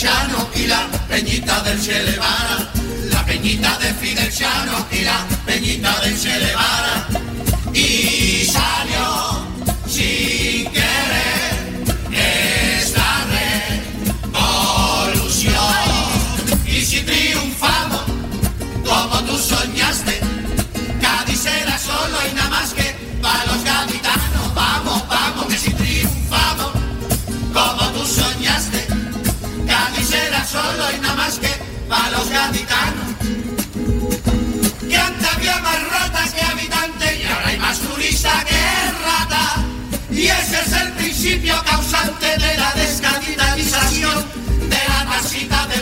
Chano y la peñita del Che Guevara. La peñita de Fidel Chano y la peñita del Che solo y nada más que para los gaditanos. Que antes había más ratas que habitantes y ahora hay más turista que rata. Y ese es el principio causante de la descapitalización de la tasita de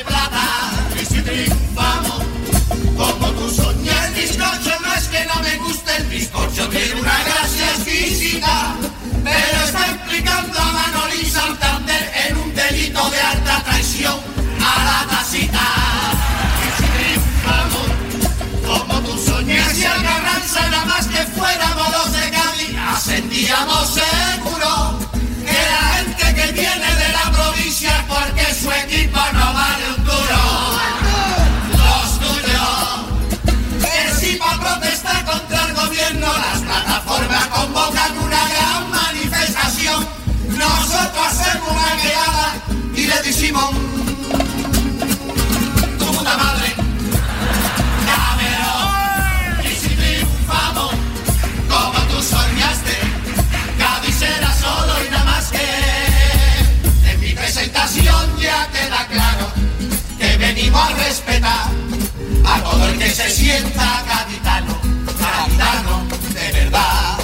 decimos tu puta madre. Cabrón. Y si triunfamos como tú soñaste, Cádiz era solo y nada más que en mi presentación ya queda claro que venimos a respetar a todo el que se sienta gaditano, gaditano de verdad.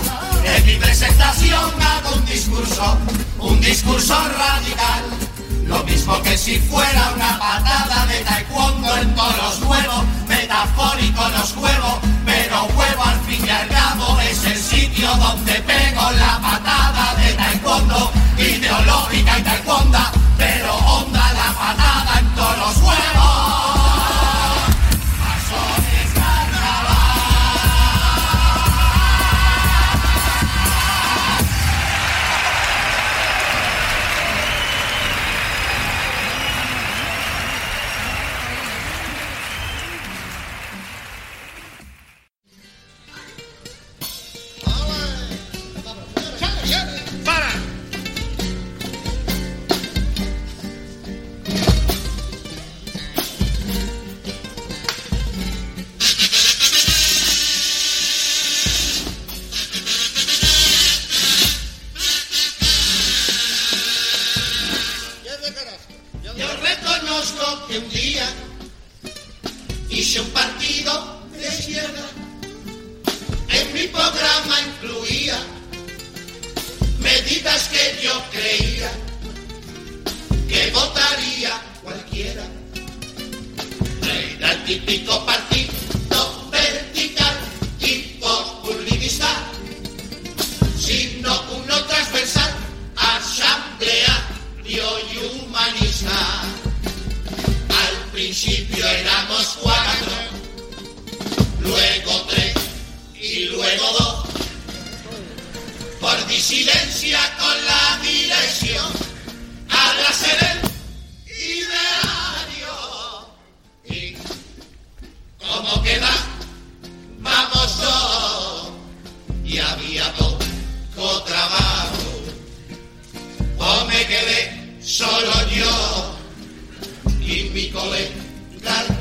En mi presentación hago un discurso, un discurso radical. Lo mismo que si fuera una patada de taekwondo en todos los huevos, metafórico los huevos, pero huevo al fin y al cabo es el sitio donde pego la patada de taekwondo, ideológica y taekwondo, pero onda típico partido colega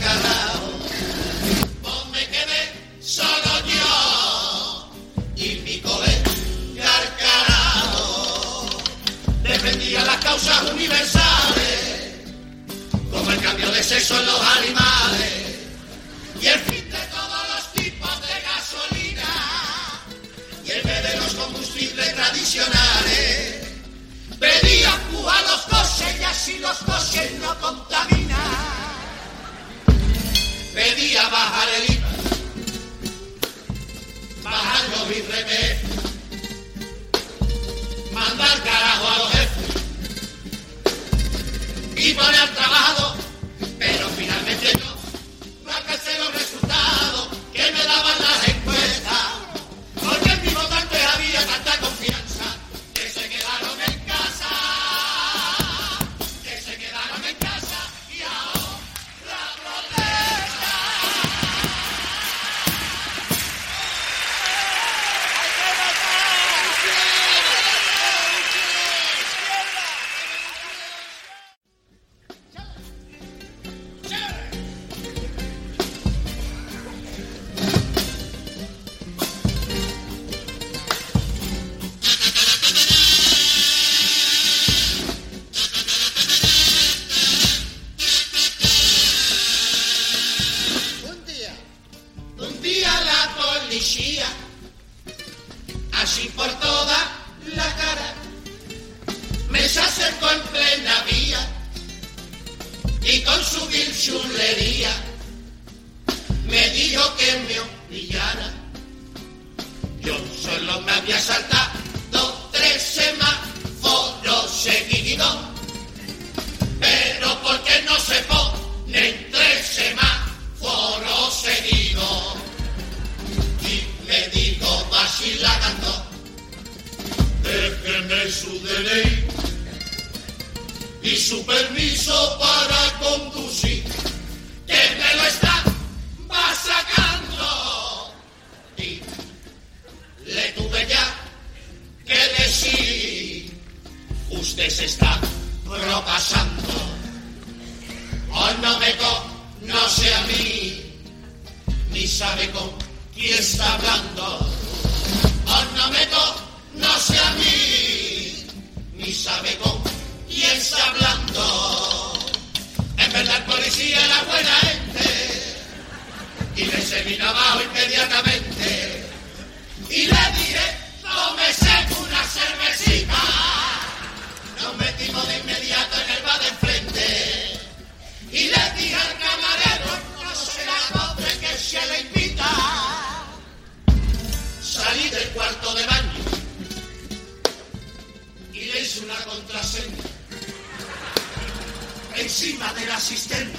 encima del asistente.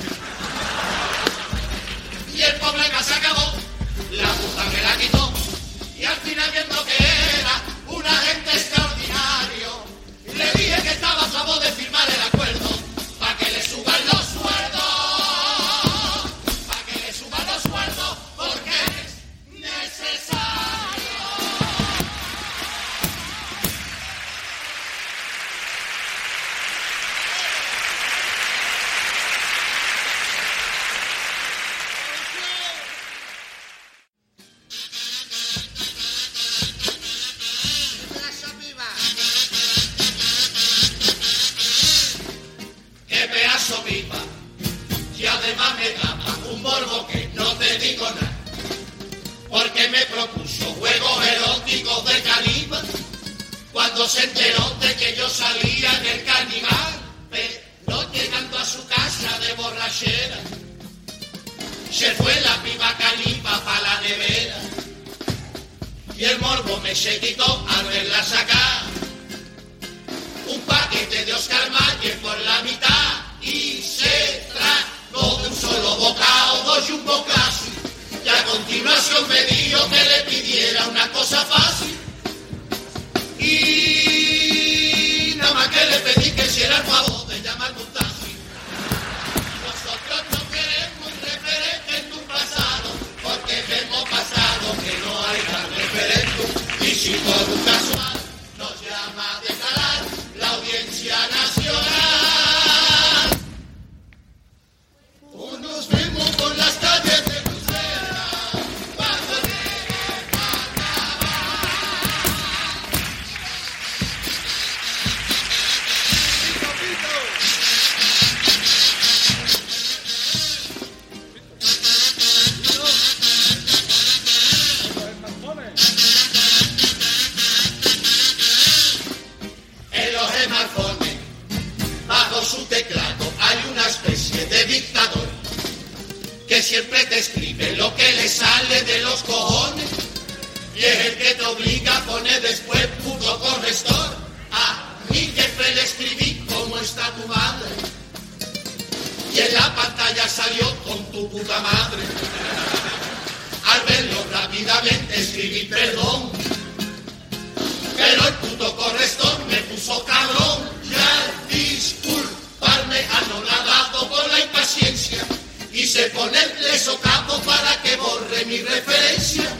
Y el problema se acabó, y se pone el socapo para que borre mi referencia.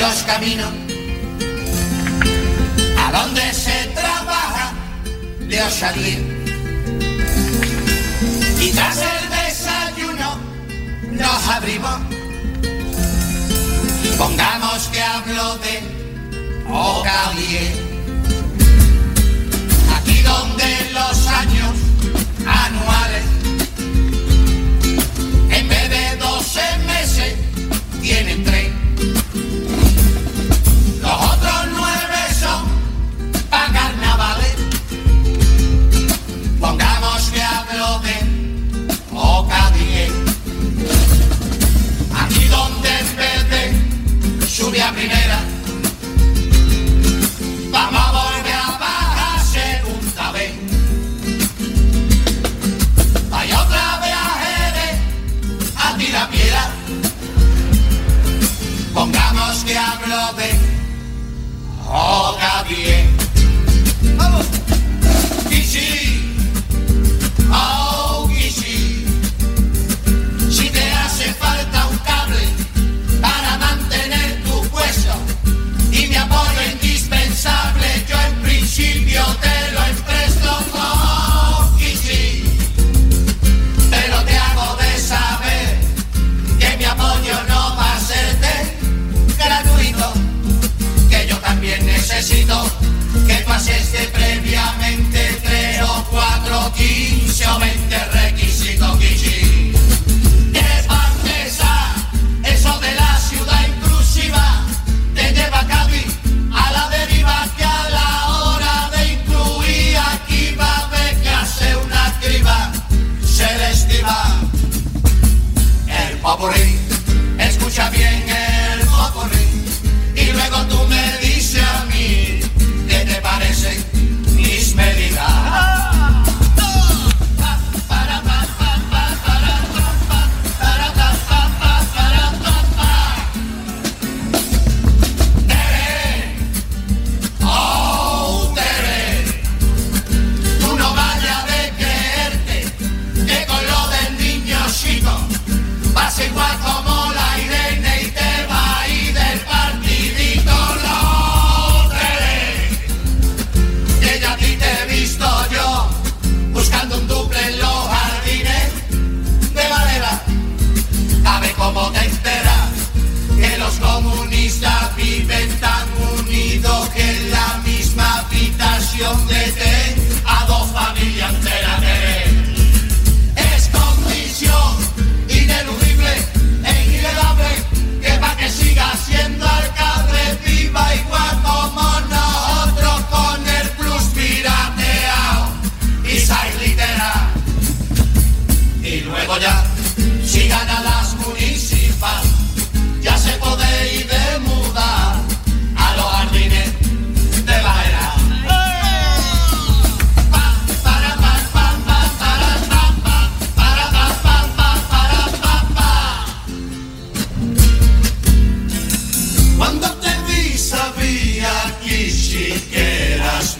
los caminos a donde se trabaja de osadía. Y tras el desayuno nos abrimos. Pongamos que hablo de Ocalie. Aquí donde los años anuales, en vez de 12 meses, tienen tres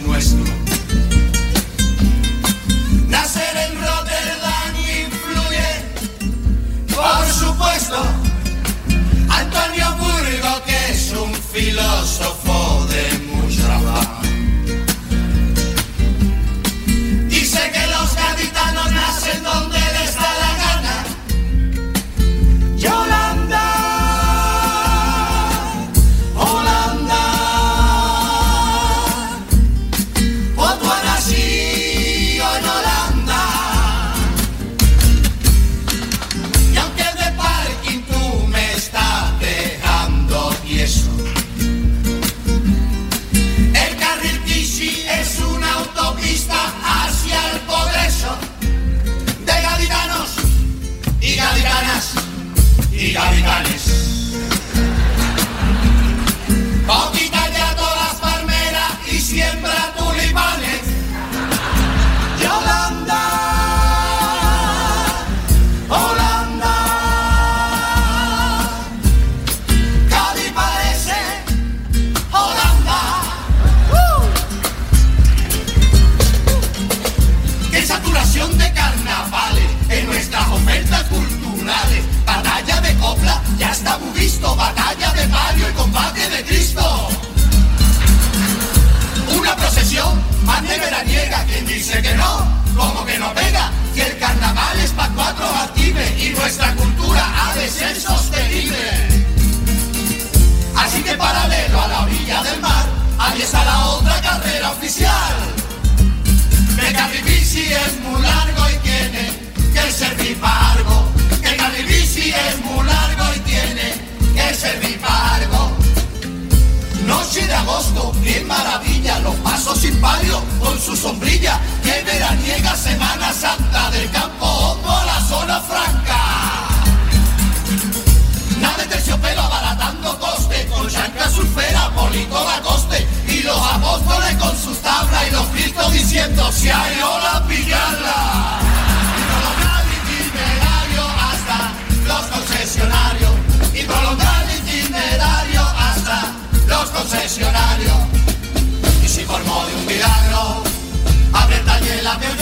nuestro. sombrilla que veraniega Semana Santa del campo hondo a la zona franca. Nada de terciopelo abaratando coste, con chanca surfera, polito coste y los apóstoles con sus tablas y los cristos diciendo si hay ola pillarla. Prolongar itinerario hasta los concesionarios y prolongar itinerario hasta los concesionarios. la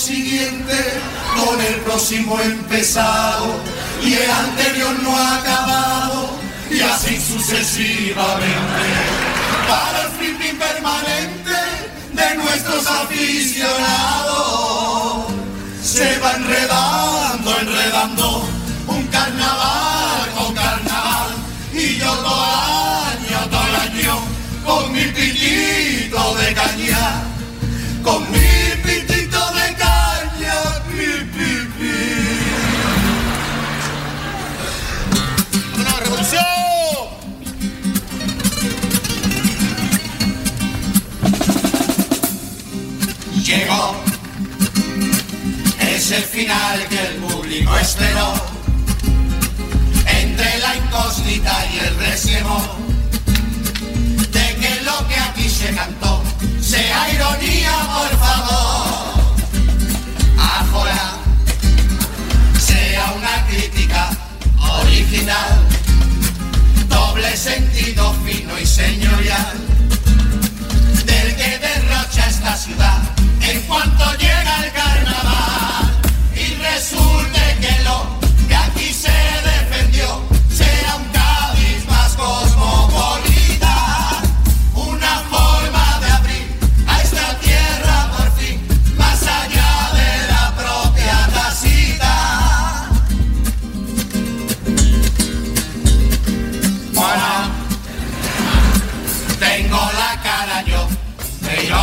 siguiente con el próximo empezado y el anterior no ha acabado y así sucesivamente. Para el flipping permanente de nuestros aficionados se va enredando, enredando. el final que el público esperó.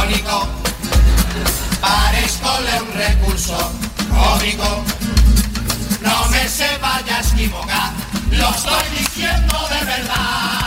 Irónico, parezcole un recurso cómico. No me se vaya a equivocar, lo estoy diciendo de verdad.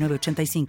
906985.